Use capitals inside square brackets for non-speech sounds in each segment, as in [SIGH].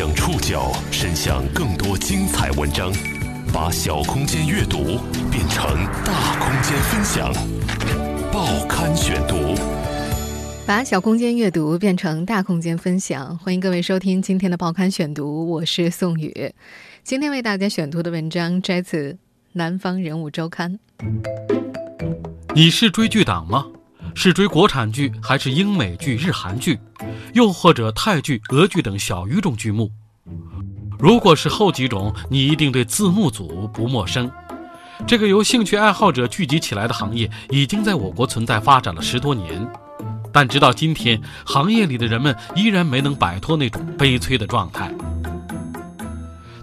将触角伸向更多精彩文章，把小空间阅读变成大空间分享。报刊选读，把小空间阅读变成大空间分享。欢迎各位收听今天的报刊选读，我是宋宇。今天为大家选读的文章摘自《南方人物周刊》。你是追剧党吗？是追国产剧还是英美剧、日韩剧，又或者泰剧、俄剧等小语种剧目？如果是后几种，你一定对字幕组不陌生。这个由兴趣爱好者聚集起来的行业，已经在我国存在发展了十多年，但直到今天，行业里的人们依然没能摆脱那种悲催的状态。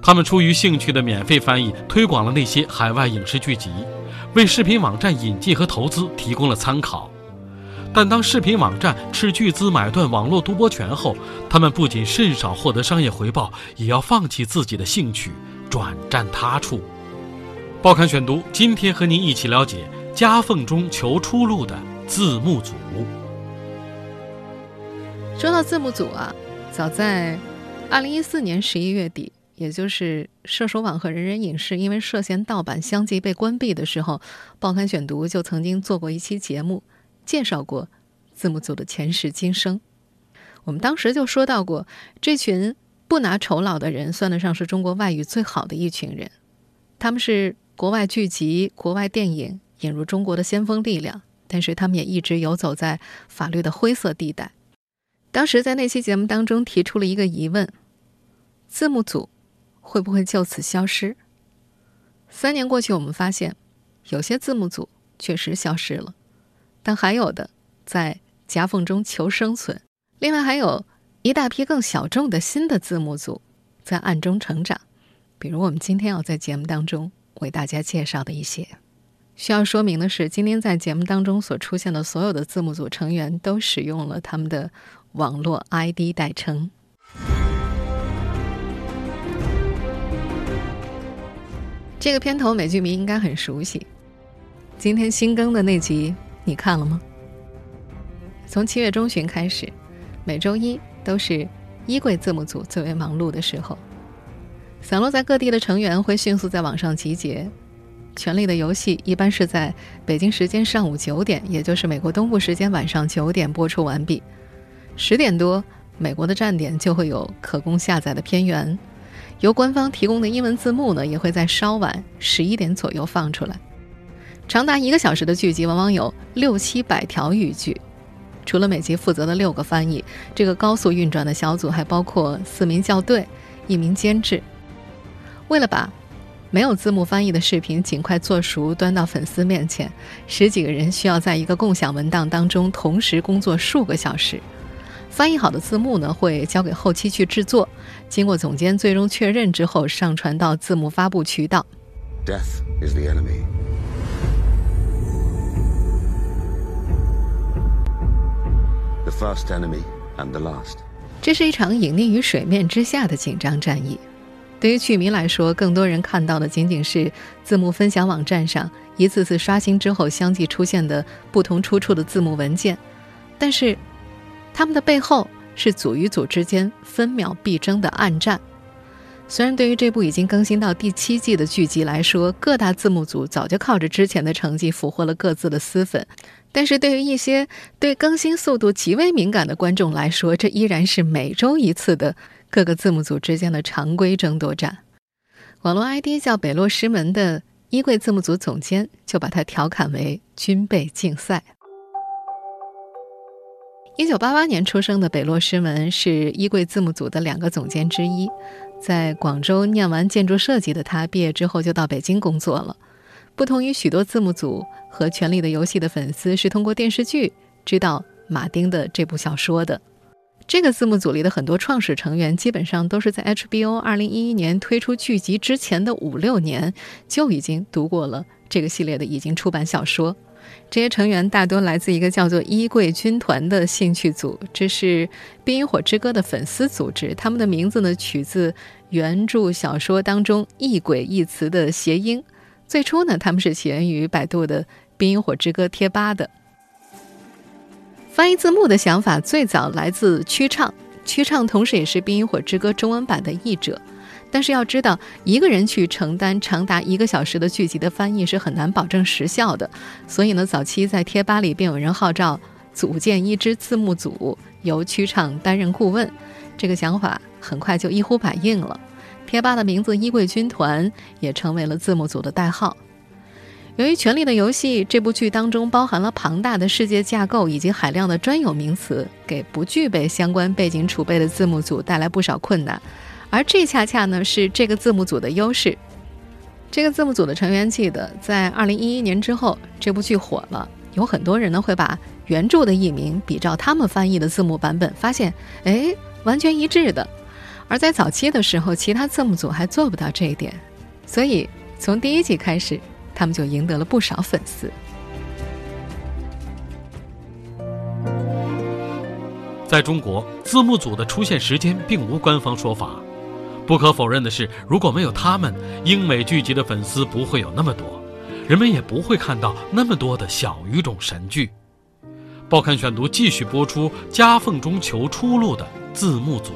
他们出于兴趣的免费翻译，推广了那些海外影视剧集，为视频网站引进和投资提供了参考。但当视频网站斥巨资买断网络独播权后，他们不仅甚少获得商业回报，也要放弃自己的兴趣，转战他处。报刊选读，今天和您一起了解夹缝中求出路的字幕组。说到字幕组啊，早在二零一四年十一月底，也就是射手网和人人影视因为涉嫌盗版相继被关闭的时候，报刊选读就曾经做过一期节目。介绍过字幕组的前世今生，我们当时就说到过，这群不拿酬劳的人算得上是中国外语最好的一群人，他们是国外剧集、国外电影引入中国的先锋力量，但是他们也一直游走在法律的灰色地带。当时在那期节目当中提出了一个疑问：字幕组会不会就此消失？三年过去，我们发现有些字幕组确实消失了。但还有的在夹缝中求生存，另外还有一大批更小众的新的字幕组在暗中成长，比如我们今天要在节目当中为大家介绍的一些。需要说明的是，今天在节目当中所出现的所有的字幕组成员都使用了他们的网络 ID 代称。这个片头美剧迷应该很熟悉，今天新更的那集。你看了吗？从七月中旬开始，每周一都是衣柜字幕组最为忙碌的时候。散落在各地的成员会迅速在网上集结。《权力的游戏》一般是在北京时间上午九点，也就是美国东部时间晚上九点播出完毕。十点多，美国的站点就会有可供下载的片源。由官方提供的英文字幕呢，也会在稍晚十一点左右放出来。长达一个小时的剧集，往往有六七百条语句。除了每集负责的六个翻译，这个高速运转的小组还包括四名校对、一名监制。为了把没有字幕翻译的视频尽快做熟，端到粉丝面前，十几个人需要在一个共享文档当中同时工作数个小时。翻译好的字幕呢，会交给后期去制作，经过总监最终确认之后，上传到字幕发布渠道。Death is the enemy. The first enemy and the last。这是一场隐匿于水面之下的紧张战役。对于曲迷来说，更多人看到的仅仅是字幕分享网站上一次次刷新之后相继出现的不同出处的字幕文件。但是，他们的背后是组与组之间分秒必争的暗战。虽然对于这部已经更新到第七季的剧集来说，各大字幕组早就靠着之前的成绩俘获了各自的私粉。但是对于一些对更新速度极为敏感的观众来说，这依然是每周一次的各个字幕组之间的常规争夺战。网络 ID 叫北洛师门的衣柜字幕组总监就把它调侃为“军备竞赛”。一九八八年出生的北洛师门是衣柜字幕组的两个总监之一，在广州念完建筑设计的他，毕业之后就到北京工作了。不同于许多字幕组和《权力的游戏》的粉丝是通过电视剧知道马丁的这部小说的。这个字幕组里的很多创始成员基本上都是在 HBO 2011年推出剧集之前的五六年就已经读过了这个系列的已经出版小说。这些成员大多来自一个叫做“衣柜军团”的兴趣组，这是《冰与火之歌》的粉丝组织。他们的名字呢取自原著小说当中“异鬼”一词的谐音。最初呢，他们是起源于百度的《冰与火之歌》贴吧的。翻译字幕的想法最早来自曲畅，曲畅同时也是《冰与火之歌》中文版的译者。但是要知道，一个人去承担长达一个小时的剧集的翻译是很难保证时效的。所以呢，早期在贴吧里便有人号召组建一支字幕组，由曲畅担任顾问。这个想法很快就一呼百应了。贴吧的名字“衣柜军团”也成为了字幕组的代号。由于《权力的游戏》这部剧当中包含了庞大的世界架构以及海量的专有名词，给不具备相关背景储备的字幕组带来不少困难，而这恰恰呢是这个字幕组的优势。这个字幕组的成员记得，在2011年之后，这部剧火了，有很多人呢会把原著的译名比照他们翻译的字幕版本，发现哎完全一致的。而在早期的时候，其他字幕组还做不到这一点，所以从第一季开始。他们就赢得了不少粉丝。在中国，字幕组的出现时间并无官方说法。不可否认的是，如果没有他们，英美剧集的粉丝不会有那么多，人们也不会看到那么多的小语种神剧。报刊选读继续播出夹缝中求出路的字幕组。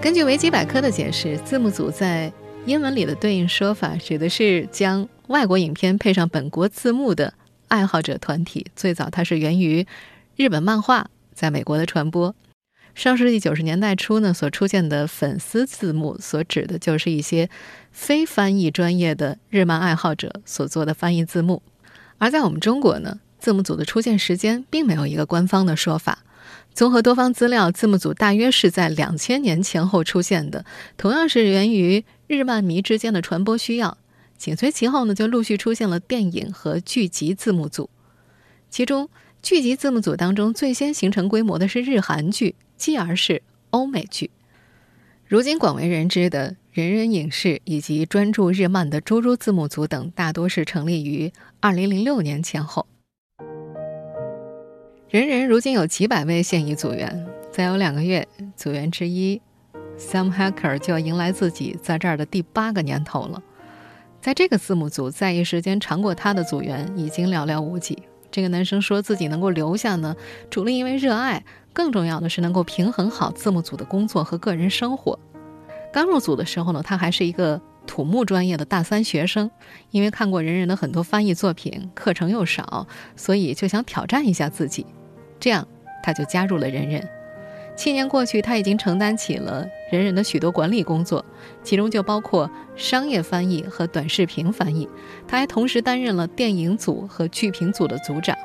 根据维基百科的解释，字幕组在。英文里的对应说法指的是将外国影片配上本国字幕的爱好者团体。最早它是源于日本漫画在美国的传播。上世纪九十年代初呢，所出现的粉丝字幕所指的就是一些非翻译专业的日漫爱好者所做的翻译字幕。而在我们中国呢，字幕组的出现时间并没有一个官方的说法。综合多方资料，字幕组大约是在两千年前后出现的，同样是源于。日漫迷之间的传播需要，紧随其后呢，就陆续出现了电影和剧集字幕组。其中，剧集字幕组当中最先形成规模的是日韩剧，继而是欧美剧。如今广为人知的人人影视以及专注日漫的猪猪字幕组等，大多是成立于二零零六年前后。人人如今有几百位现役组员，再有两个月，组员之一。Sam Hacker 就要迎来自己在这儿的第八个年头了。在这个字幕组在役时间长过他的组员已经寥寥无几。这个男生说自己能够留下呢，除了因为热爱，更重要的是能够平衡好字幕组的工作和个人生活。刚入组的时候呢，他还是一个土木专业的大三学生，因为看过人人的很多翻译作品，课程又少，所以就想挑战一下自己。这样，他就加入了人人。七年过去，他已经承担起了人人的许多管理工作，其中就包括商业翻译和短视频翻译。他还同时担任了电影组和剧评组的组长。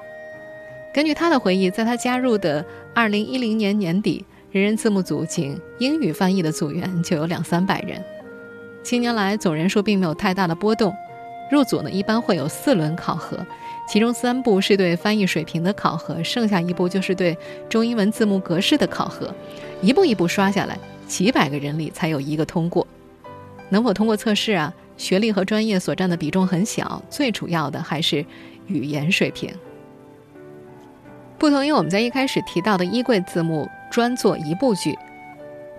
根据他的回忆，在他加入的2010年年底，人人字幕组仅英语翻译的组员就有两三百人。七年来，总人数并没有太大的波动。入组呢，一般会有四轮考核。其中三步是对翻译水平的考核，剩下一步就是对中英文字幕格式的考核，一步一步刷下来，几百个人里才有一个通过。能否通过测试啊？学历和专业所占的比重很小，最主要的还是语言水平。不同于我们在一开始提到的衣柜字幕专做一部剧，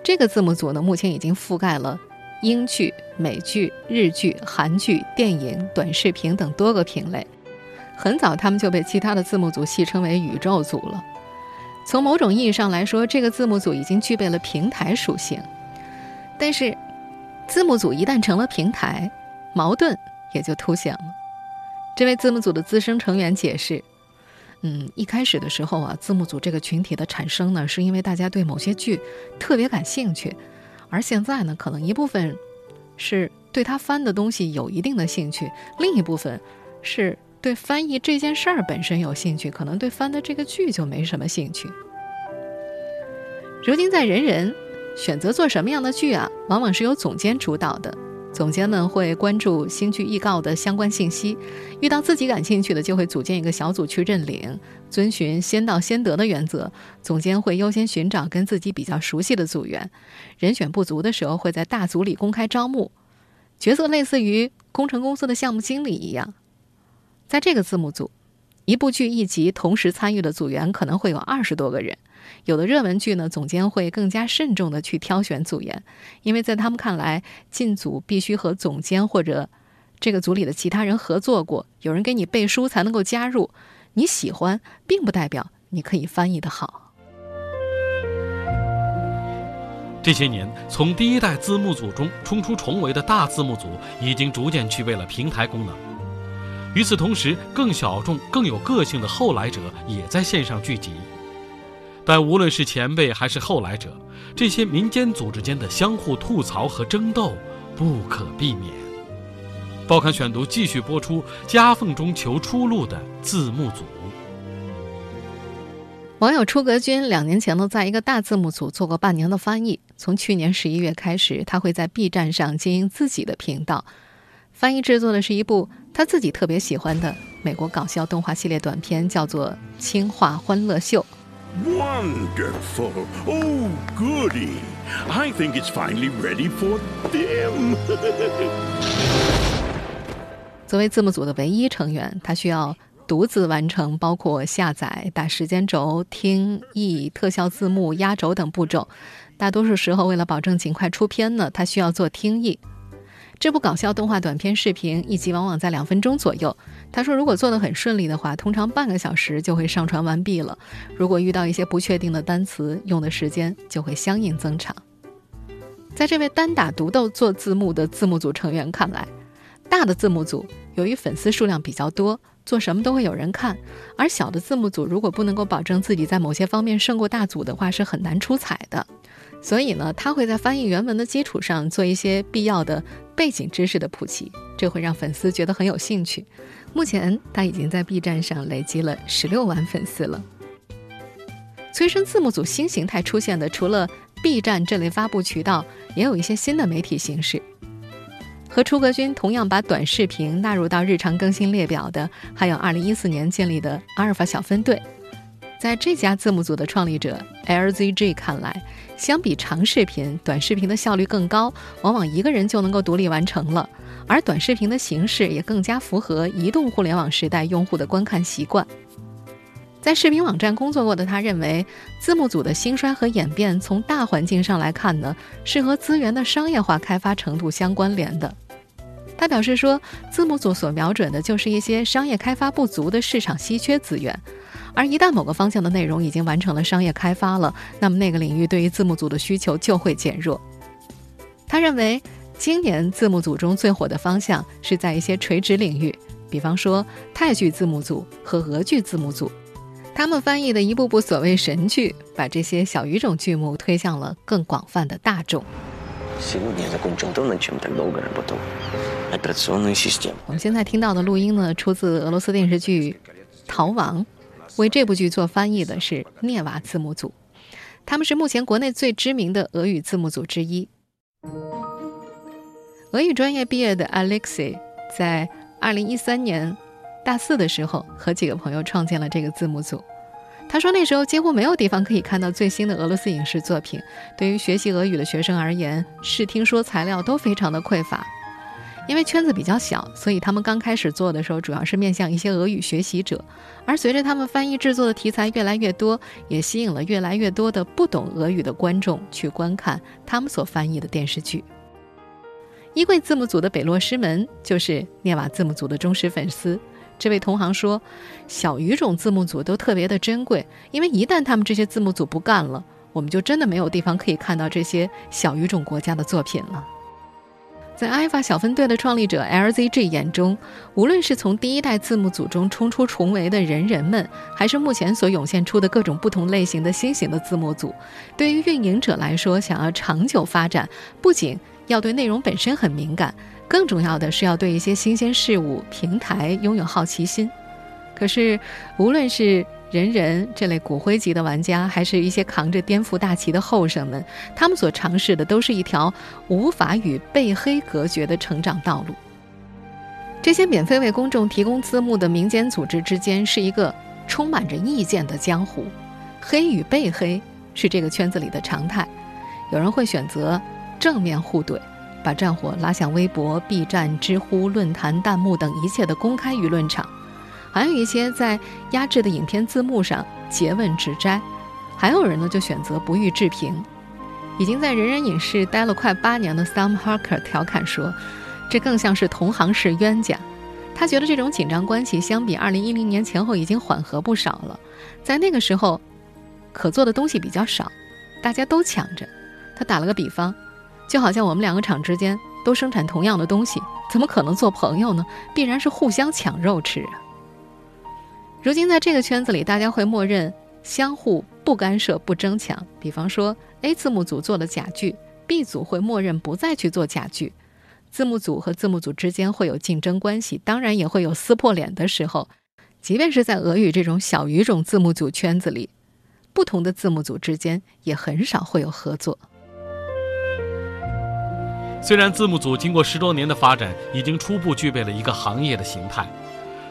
这个字幕组呢，目前已经覆盖了英剧、美剧、日剧、韩剧、电影、短视频等多个品类。很早，他们就被其他的字幕组戏称为“宇宙组”了。从某种意义上来说，这个字幕组已经具备了平台属性。但是，字幕组一旦成了平台，矛盾也就凸显了。这位字幕组的资深成员解释：“嗯，一开始的时候啊，字幕组这个群体的产生呢，是因为大家对某些剧特别感兴趣，而现在呢，可能一部分是对他翻的东西有一定的兴趣，另一部分是。”对翻译这件事儿本身有兴趣，可能对翻的这个剧就没什么兴趣。如今在人人选择做什么样的剧啊，往往是由总监主导的。总监们会关注新剧预告的相关信息，遇到自己感兴趣的，就会组建一个小组去认领。遵循先到先得的原则，总监会优先寻找跟自己比较熟悉的组员。人选不足的时候，会在大组里公开招募，角色类似于工程公司的项目经理一样。在这个字幕组，一部剧一集同时参与的组员可能会有二十多个人。有的热门剧呢总监会更加慎重的去挑选组员因为在他们看来进组必须和总监或者这个组里的其他人合作过有人给你背书才能够加入你喜欢并不代表你可以翻译的好。这些年从第一代字幕组中冲出重围的大字幕组已经逐渐具备了平台功能与此同时，更小众、更有个性的后来者也在线上聚集。但无论是前辈还是后来者，这些民间组织间的相互吐槽和争斗不可避免。报刊选读继续播出：夹缝中求出路的字幕组。网友出格君两年前呢，在一个大字幕组做过半年的翻译。从去年十一月开始，他会在 B 站上经营自己的频道，翻译制作的是一部他自己特别喜欢的美国搞笑动画系列短片，叫做《轻化欢乐秀》。Wonderful. Oh, goody. I think it's finally ready for them. [LAUGHS] 作为字幕组的唯一成员，他需要独自完成包括下载、打时间轴、听译、特效字幕、压轴等步骤。大多数时候，为了保证尽快出片呢，他需要做听译。这部搞笑动画短片视频一集往往在两分钟左右。他说，如果做得很顺利的话，通常半个小时就会上传完毕了。如果遇到一些不确定的单词，用的时间就会相应增长。在这位单打独斗做字幕的字幕组成员看来，大的字幕组由于粉丝数量比较多，做什么都会有人看；而小的字幕组如果不能够保证自己在某些方面胜过大组的话，是很难出彩的。所以呢，他会在翻译原文的基础上做一些必要的背景知识的普及，这会让粉丝觉得很有兴趣。目前他已经在 B 站上累积了十六万粉丝了。催生字幕组新形态出现的，除了 B 站这类发布渠道，也有一些新的媒体形式。和出格君同样把短视频纳入到日常更新列表的，还有2014年建立的阿尔法小分队。在这家字幕组的创立者 LZG 看来，相比长视频，短视频的效率更高，往往一个人就能够独立完成了。而短视频的形式也更加符合移动互联网时代用户的观看习惯。在视频网站工作过的他认为，字幕组的兴衰和演变，从大环境上来看呢，是和资源的商业化开发程度相关联的。他表示说，字幕组所瞄准的就是一些商业开发不足的市场稀缺资源。而一旦某个方向的内容已经完成了商业开发了，那么那个领域对于字幕组的需求就会减弱。他认为，今年字幕组中最火的方向是在一些垂直领域，比方说泰剧字幕组和俄剧字幕组，他们翻译的一部部所谓神剧，把这些小语种剧目推向了更广泛的大众。我们现在听到的录音呢，出自俄罗斯电视剧《逃亡》。为这部剧做翻译的是涅瓦字幕组，他们是目前国内最知名的俄语字幕组之一。俄语专业毕业的 Alexey 在2013年大四的时候，和几个朋友创建了这个字幕组。他说那时候几乎没有地方可以看到最新的俄罗斯影视作品，对于学习俄语的学生而言，视听说材料都非常的匮乏。因为圈子比较小，所以他们刚开始做的时候，主要是面向一些俄语学习者。而随着他们翻译制作的题材越来越多，也吸引了越来越多的不懂俄语的观众去观看他们所翻译的电视剧。衣柜字幕组的北洛师门就是涅瓦字幕组的忠实粉丝。这位同行说：“小语种字幕组都特别的珍贵，因为一旦他们这些字幕组不干了，我们就真的没有地方可以看到这些小语种国家的作品了。”在阿法小分队的创立者 LZG 眼中，无论是从第一代字幕组中冲出重围的人人们，还是目前所涌现出的各种不同类型的新型的字幕组，对于运营者来说，想要长久发展，不仅要对内容本身很敏感，更重要的是要对一些新鲜事物、平台拥有好奇心。可是，无论是人人这类骨灰级的玩家，还是一些扛着颠覆大旗的后生们，他们所尝试的都是一条无法与被黑隔绝的成长道路。这些免费为公众提供字幕的民间组织之间，是一个充满着意见的江湖。黑与被黑是这个圈子里的常态。有人会选择正面互怼，把战火拉向微博、B 站、知乎、论坛、弹幕等一切的公开舆论场。还有一些在压制的影片字幕上诘问指摘，还有人呢就选择不予置评。已经在人人影视待了快八年的 Sam Harker 调侃说：“这更像是同行式冤家。”他觉得这种紧张关系相比2010年前后已经缓和不少了。在那个时候，可做的东西比较少，大家都抢着，他打了个比方，就好像我们两个厂之间都生产同样的东西，怎么可能做朋友呢？必然是互相抢肉吃啊！如今在这个圈子里，大家会默认相互不干涉、不争抢。比方说，A 字幕组做了假剧，B 组会默认不再去做假剧。字幕组和字幕组之间会有竞争关系，当然也会有撕破脸的时候。即便是在俄语这种小语种字幕组圈子里，不同的字幕组之间也很少会有合作。虽然字幕组经过十多年的发展，已经初步具备了一个行业的形态，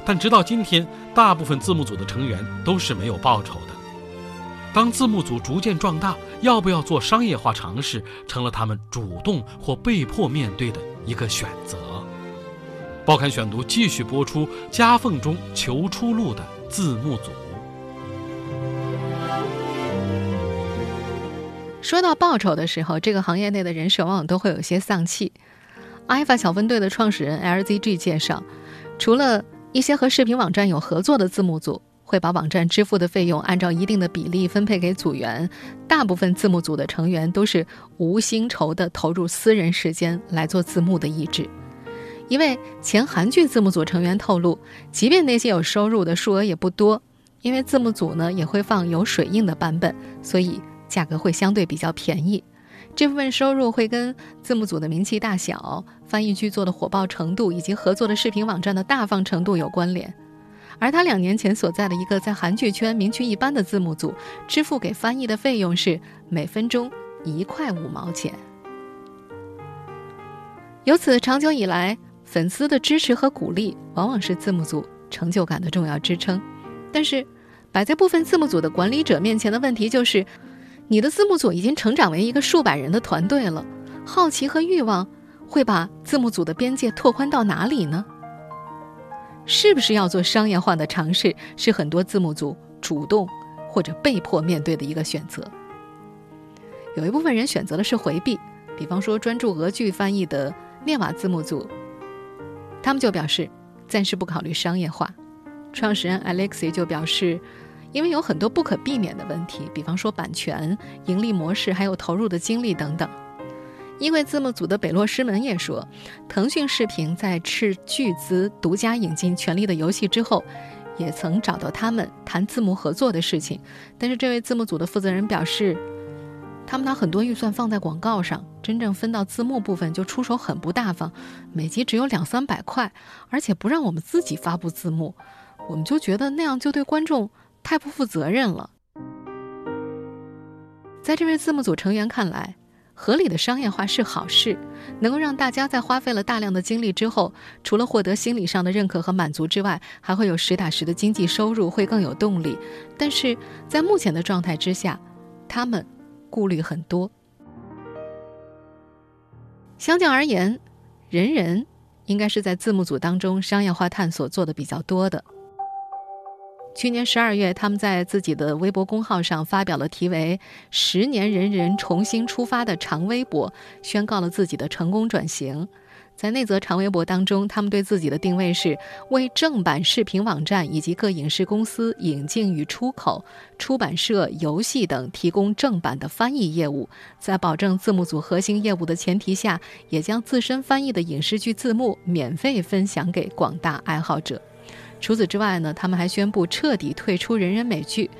但直到今天，大部分字幕组的成员都是没有报酬的。当字幕组逐渐壮大，要不要做商业化尝试，成了他们主动或被迫面对的一个选择。报刊选读继续播出，夹缝中求出路的字幕组。说到报酬的时候，这个行业内的人士往往都会有些丧气。阿法小分队的创始人 LZG 介绍，除了一些和视频网站有合作的字幕组会把网站支付的费用按照一定的比例分配给组员，大部分字幕组的成员都是无薪酬的投入私人时间来做字幕的意志。一位前韩剧字幕组成员透露，即便那些有收入的数额也不多，因为字幕组呢也会放有水印的版本，所以价格会相对比较便宜。这部分收入会跟字幕组的名气大小、翻译剧作的火爆程度以及合作的视频网站的大方程度有关联。而他两年前所在的一个在韩剧圈名气一般的字幕组，支付给翻译的费用是每分钟一块五毛钱。由此，长久以来。粉丝的支持和鼓励往往是字幕组成就感的重要支撑，但是摆在部分字幕组的管理者面前的问题就是，你的字幕组已经成长为一个数百人的团队了，好奇和欲望会把字幕组的边界拓宽到哪里呢？是不是要做商业化的尝试，是很多字幕组主动或者被迫面对的一个选择。有一部分人选择的是回避，比方说专注俄剧翻译的涅瓦字幕组。他们就表示，暂时不考虑商业化。创始人 Alexei 就表示，因为有很多不可避免的问题，比方说版权、盈利模式，还有投入的精力等等。因为字幕组的北洛师门也说，腾讯视频在斥巨资独家引进《权力的游戏》之后，也曾找到他们谈字幕合作的事情。但是这位字幕组的负责人表示。他们拿很多预算放在广告上，真正分到字幕部分就出手很不大方，每集只有两三百块，而且不让我们自己发布字幕，我们就觉得那样就对观众太不负责任了。在这位字幕组成员看来，合理的商业化是好事，能够让大家在花费了大量的精力之后，除了获得心理上的认可和满足之外，还会有实打实的经济收入，会更有动力。但是在目前的状态之下，他们。顾虑很多。相较而言，人人应该是在字幕组当中商业化探索做的比较多的。去年十二月，他们在自己的微博公号上发表了题为“十年人人重新出发”的长微博，宣告了自己的成功转型。在那则长微博当中，他们对自己的定位是为正版视频网站以及各影视公司引进与出口、出版社、游戏等提供正版的翻译业务，在保证字幕组核心业务的前提下，也将自身翻译的影视剧字幕免费分享给广大爱好者。除此之外呢，他们还宣布彻底退出人人美剧。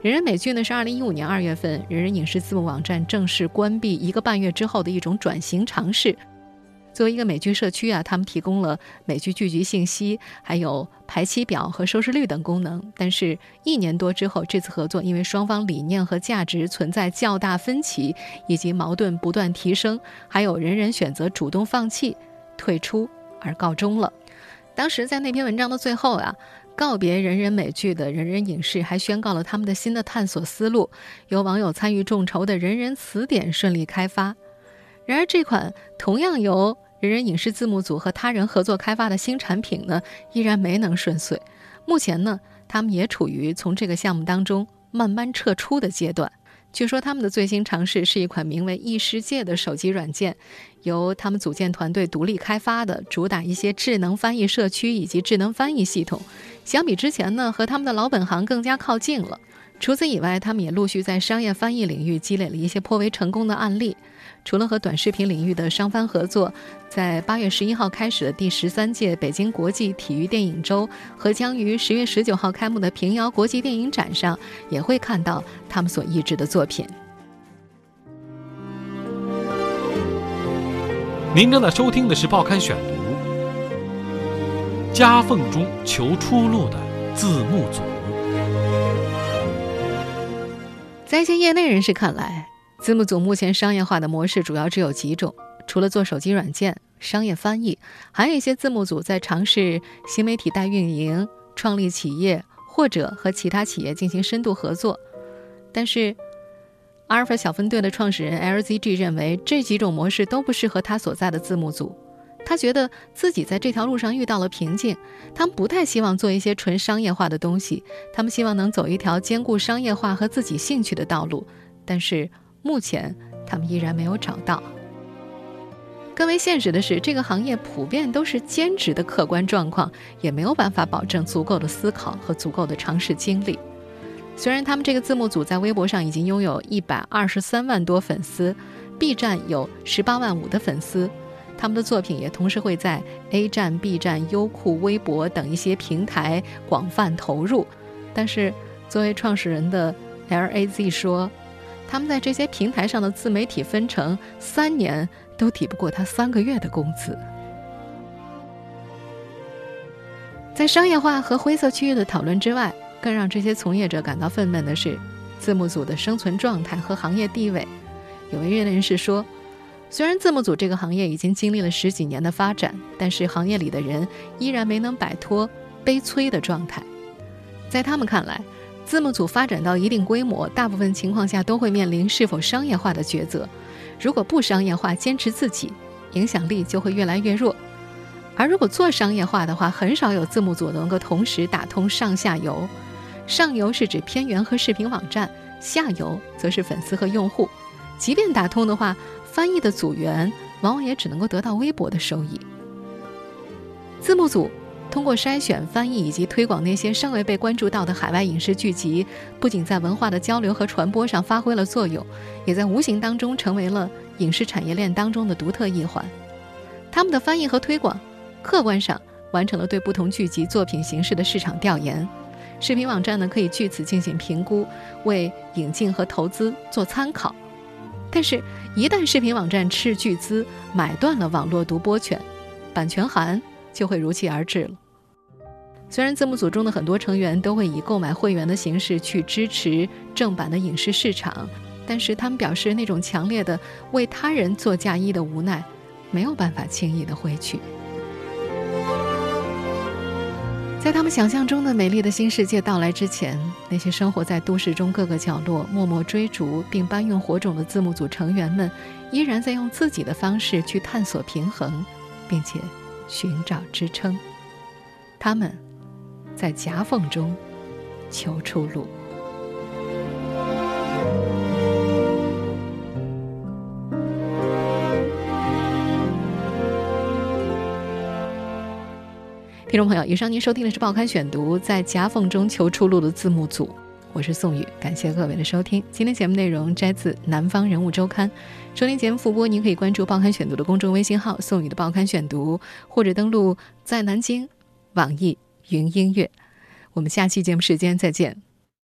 人人美剧呢是二零一五年二月份人人影视字幕网站正式关闭一个半月之后的一种转型尝试。作为一个美剧社区啊，他们提供了美剧剧集信息、还有排期表和收视率等功能。但是，一年多之后，这次合作因为双方理念和价值存在较大分歧，以及矛盾不断提升，还有人人选择主动放弃、退出而告终了。当时在那篇文章的最后啊，告别人人美剧的人人影视还宣告了他们的新的探索思路，由网友参与众筹的人人词典顺利开发。然而，这款同样由人人影视字幕组和他人合作开发的新产品呢，依然没能顺遂。目前呢，他们也处于从这个项目当中慢慢撤出的阶段。据说他们的最新尝试是一款名为“异世界”的手机软件，由他们组建团队独立开发的，主打一些智能翻译社区以及智能翻译系统。相比之前呢，和他们的老本行更加靠近了。除此以外，他们也陆续在商业翻译领域积累了一些颇为成功的案例。除了和短视频领域的商翻合作，在八月十一号开始的第十三届北京国际体育电影周和将于十月十九号开幕的平遥国际电影展上，也会看到他们所译制的作品。您正在收听的是《报刊选读》，夹缝中求出路的字幕组。在一些业内人士看来，字幕组目前商业化的模式主要只有几种：除了做手机软件、商业翻译，还有一些字幕组在尝试新媒体代运营、创立企业或者和其他企业进行深度合作。但是，阿尔法小分队的创始人 LZG 认为这几种模式都不适合他所在的字幕组。他觉得自己在这条路上遇到了瓶颈，他们不太希望做一些纯商业化的东西，他们希望能走一条兼顾商业化和自己兴趣的道路，但是目前他们依然没有找到。更为现实的是，这个行业普遍都是兼职的客观状况，也没有办法保证足够的思考和足够的尝试经历。虽然他们这个字幕组在微博上已经拥有一百二十三万多粉丝，B 站有十八万五的粉丝。他们的作品也同时会在 A 站、B 站、优酷、微博等一些平台广泛投入，但是作为创始人的 LAZ 说，他们在这些平台上的自媒体分成三年都抵不过他三个月的工资。在商业化和灰色区域的讨论之外，更让这些从业者感到愤懑的是，字幕组的生存状态和行业地位。有位业内人士说。虽然字幕组这个行业已经经历了十几年的发展，但是行业里的人依然没能摆脱悲催的状态。在他们看来，字幕组发展到一定规模，大部分情况下都会面临是否商业化的抉择。如果不商业化，坚持自己，影响力就会越来越弱；而如果做商业化的话，很少有字幕组能够同时打通上下游。上游是指片源和视频网站，下游则是粉丝和用户。即便打通的话，翻译的组员往往也只能够得到微薄的收益。字幕组通过筛选、翻译以及推广那些尚未被关注到的海外影视剧集，不仅在文化的交流和传播上发挥了作用，也在无形当中成为了影视产业链当中的独特一环。他们的翻译和推广，客观上完成了对不同剧集作品形式的市场调研。视频网站呢，可以据此进行评估，为引进和投资做参考。但是，一旦视频网站斥巨资买断了网络独播权，版权函就会如期而至了。虽然字幕组中的很多成员都会以购买会员的形式去支持正版的影视市场，但是他们表示，那种强烈的为他人做嫁衣的无奈，没有办法轻易的挥去。在他们想象中的美丽的新世界到来之前，那些生活在都市中各个角落、默默追逐并搬运火种的字幕组成员们，依然在用自己的方式去探索平衡，并且寻找支撑。他们在夹缝中求出路。听众朋友，以上您收听的是《报刊选读》，在夹缝中求出路的字幕组，我是宋宇，感谢各位的收听。今天节目内容摘自《南方人物周刊》，收听节目复播，您可以关注《报刊选读》的公众微信号“宋宇的报刊选读”，或者登录在南京网易云音乐。我们下期节目时间再见。